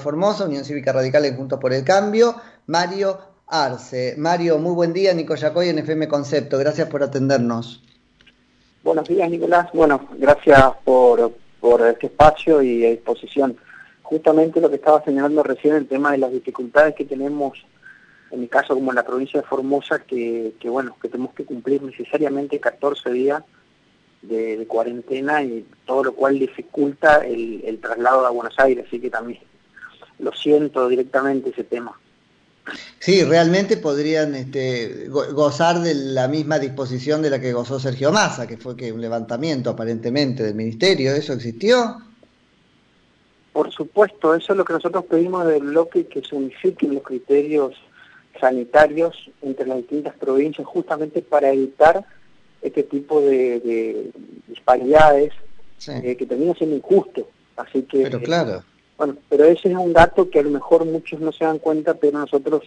Formosa, Unión Cívica Radical en Juntos por el Cambio, Mario Arce. Mario, muy buen día, Nico Yacoy en FM Concepto, gracias por atendernos. Buenos días, Nicolás. Bueno, gracias por, por este espacio y a disposición. Justamente lo que estaba señalando recién, el tema de las dificultades que tenemos, en mi caso como en la provincia de Formosa, que, bueno, que tenemos que cumplir necesariamente 14 días de, cuarentena y todo lo cual dificulta el, el traslado a Buenos Aires, así que también lo siento directamente ese tema. Sí, realmente podrían este, gozar de la misma disposición de la que gozó Sergio Massa, que fue que un levantamiento aparentemente del ministerio, ¿eso existió? Por supuesto, eso es lo que nosotros pedimos del bloque, que se unifiquen los criterios sanitarios entre las distintas provincias, justamente para evitar este tipo de, disparidades eh, que termina siendo injusto. Así que, pero claro. Bueno, pero ese es un dato que a lo mejor muchos no se dan cuenta, pero nosotros,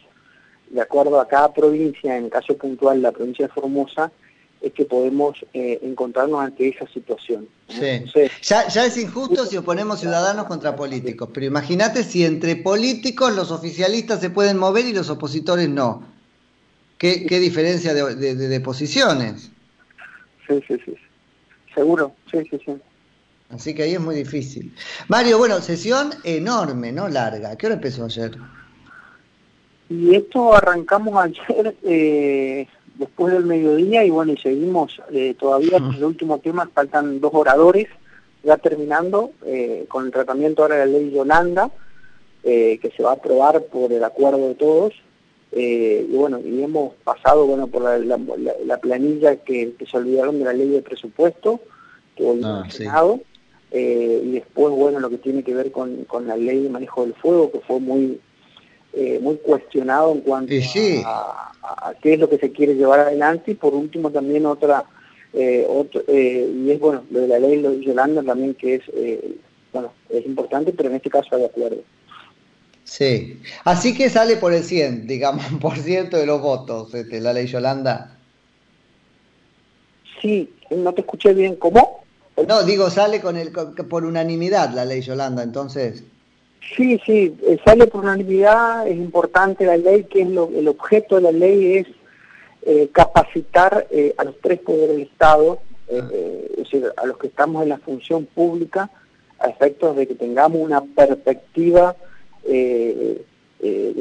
de acuerdo a cada provincia, en el caso puntual la provincia de Formosa, es que podemos eh, encontrarnos ante esa situación. Sí. ya, ya es injusto si oponemos ciudadanos contra políticos, pero imagínate si entre políticos los oficialistas se pueden mover y los opositores no. ¿Qué, qué diferencia de, de posiciones? sí, sí, sí. Seguro, sí, sí, sí. Así que ahí es muy difícil. Mario, bueno, sesión enorme, ¿no? Larga. ¿Qué hora empezó ayer? Y esto arrancamos ayer eh, después del mediodía y bueno, y seguimos eh, todavía con el último tema, faltan dos oradores, ya terminando eh, con el tratamiento ahora de la ley Yolanda, que se va a aprobar por el acuerdo de todos. Eh, y bueno, y hemos pasado bueno por la, planilla que, se olvidaron de la ley de presupuesto, que hoy ah, eh, y después bueno lo que tiene que ver con, la ley de manejo del fuego, que fue muy eh, muy cuestionado en cuanto a, qué es lo que se quiere llevar adelante, y por último también otra, otro, y es bueno, lo de la ley de Yolanda también que es, bueno, es importante, pero en este caso hay de acuerdo. Sí, así que sale por el 100, digamos, por ciento de los votos, este, la ley Yolanda. Sí, no te escuché bien, ¿cómo? No, digo, sale con el, por unanimidad la ley Yolanda, entonces. Sí, sí, eh, sale por unanimidad, es importante la ley, que es lo, el objeto de la ley es eh, capacitar eh, a los tres poderes del Estado, ah. es decir, a los que estamos en la función pública, a efectos de que tengamos una perspectiva de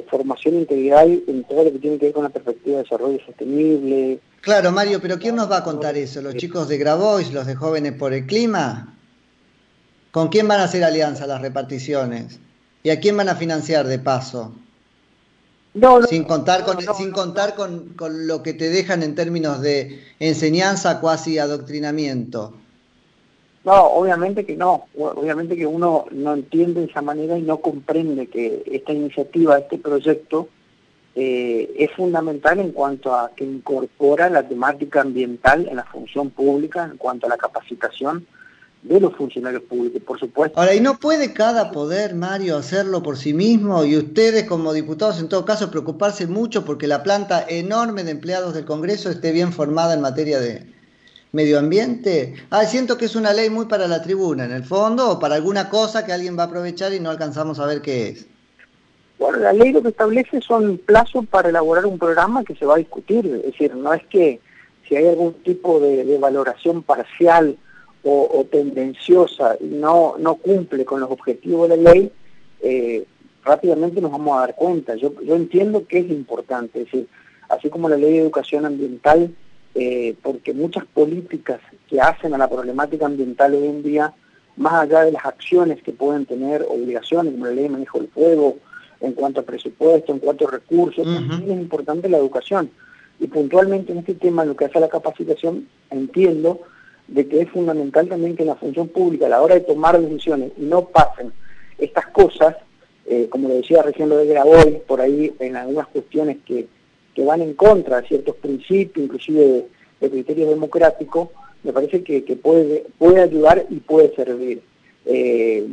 formación integral en todo lo que tiene que ver con la perspectiva de desarrollo sostenible. Claro, Mario, pero ¿quién nos va a contar eso? ¿Los chicos de Grabois, los de Jóvenes por el Clima? ¿Con quién van a hacer alianza las reparticiones? ¿Y a quién van a financiar de paso? No, sin contar, con, sin contar con, con, lo que te dejan en términos de enseñanza, cuasi adoctrinamiento. No, obviamente que no, obviamente que uno no entiende de esa manera y no comprende que esta iniciativa, este proyecto, eh, es fundamental en cuanto a que incorpora la temática ambiental en la función pública, en cuanto a la capacitación de los funcionarios públicos, por supuesto. Ahora, ¿y no puede cada poder, Mario, hacerlo por sí mismo? Y ustedes como diputados, en todo caso, preocuparse mucho porque la planta enorme de empleados del Congreso esté bien formada en materia de, medio ambiente. Ah, siento que es una ley muy para la tribuna, en el fondo, o para alguna cosa que alguien va a aprovechar y no alcanzamos a ver qué es. La ley lo que establece son plazos para elaborar un programa que se va a discutir. Es decir, no es que si hay algún tipo de, valoración parcial o, tendenciosa y no, no cumple con los objetivos de la ley, eh, rápidamente nos vamos a dar cuenta. Yo, yo entiendo que es importante, es decir, así como la ley de educación ambiental eh, porque muchas políticas que hacen a la problemática ambiental hoy en día, más allá de las acciones que pueden tener, obligaciones como la ley de manejo del fuego, en cuanto a presupuesto, en cuanto a recursos, también es importante la educación. Y puntualmente en este tema, lo que hace a la capacitación, entiendo de que es fundamental también que en la función pública, a la hora de tomar decisiones, no pasen estas cosas, eh, como lo decía recién lo de Graboy, por ahí en algunas cuestiones que que van en contra de ciertos principios, inclusive de, criterios democráticos, me parece que, puede, puede ayudar y puede servir. Eh,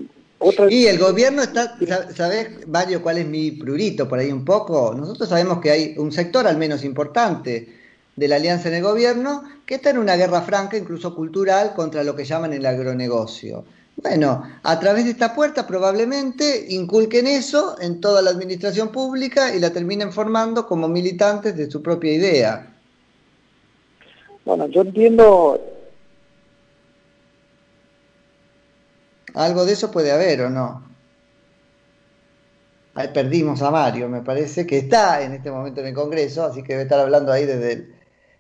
y el gobierno está, ¿sabes, Mario, cuál es mi prurito por ahí un poco? Nosotros sabemos que hay un sector al menos importante de la alianza en el gobierno que está en una guerra franca, incluso cultural, contra lo que llaman el agronegocio. Bueno, a través de esta puerta probablemente inculquen eso en toda la administración pública y la terminen formando como militantes de su propia idea. Bueno, yo entiendo... Algo de eso puede haber o no. Ahí perdimos a Mario, me parece que está en este momento en el Congreso, así que debe estar hablando ahí desde el,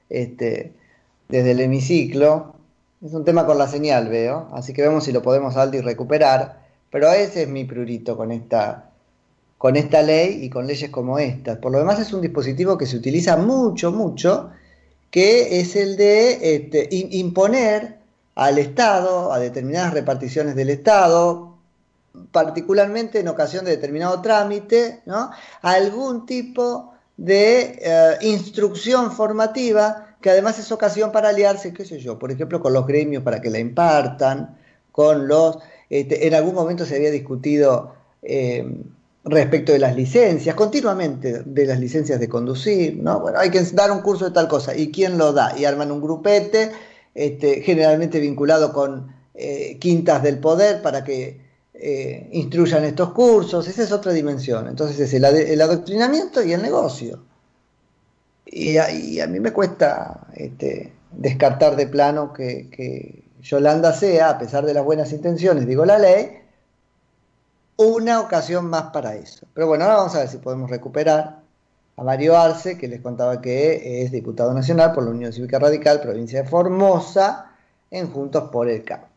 este, desde el hemiciclo. Es un tema con la señal, veo, así que vemos si lo podemos y recuperar. Pero ese es mi prurito con esta, con esta ley y con leyes como esta. Por lo demás es un dispositivo que se utiliza mucho, mucho, que es el de este, imponer al Estado, a determinadas reparticiones del Estado, particularmente en ocasión de determinado trámite, ¿no? algún tipo de eh, instrucción formativa que además es ocasión para aliarse, qué sé yo, por ejemplo, con los gremios para que la impartan, con los... Este, en algún momento se había discutido eh, respecto de las licencias, continuamente de las licencias de conducir, ¿no? Bueno, hay que dar un curso de tal cosa, ¿y quién lo da? Y arman un grupete, este, generalmente vinculado con eh, quintas del poder para que eh, instruyan estos cursos, esa es otra dimensión. Entonces es el adoctrinamiento y el negocio. Y a, mí me cuesta este, descartar de plano que, Yolanda sea, a pesar de las buenas intenciones, digo la ley, una ocasión más para eso. Pero bueno, ahora vamos a ver si podemos recuperar a Mario Arce, que les contaba que es diputado nacional por la Unión Cívica Radical, provincia de Formosa, en Juntos por el Cambio.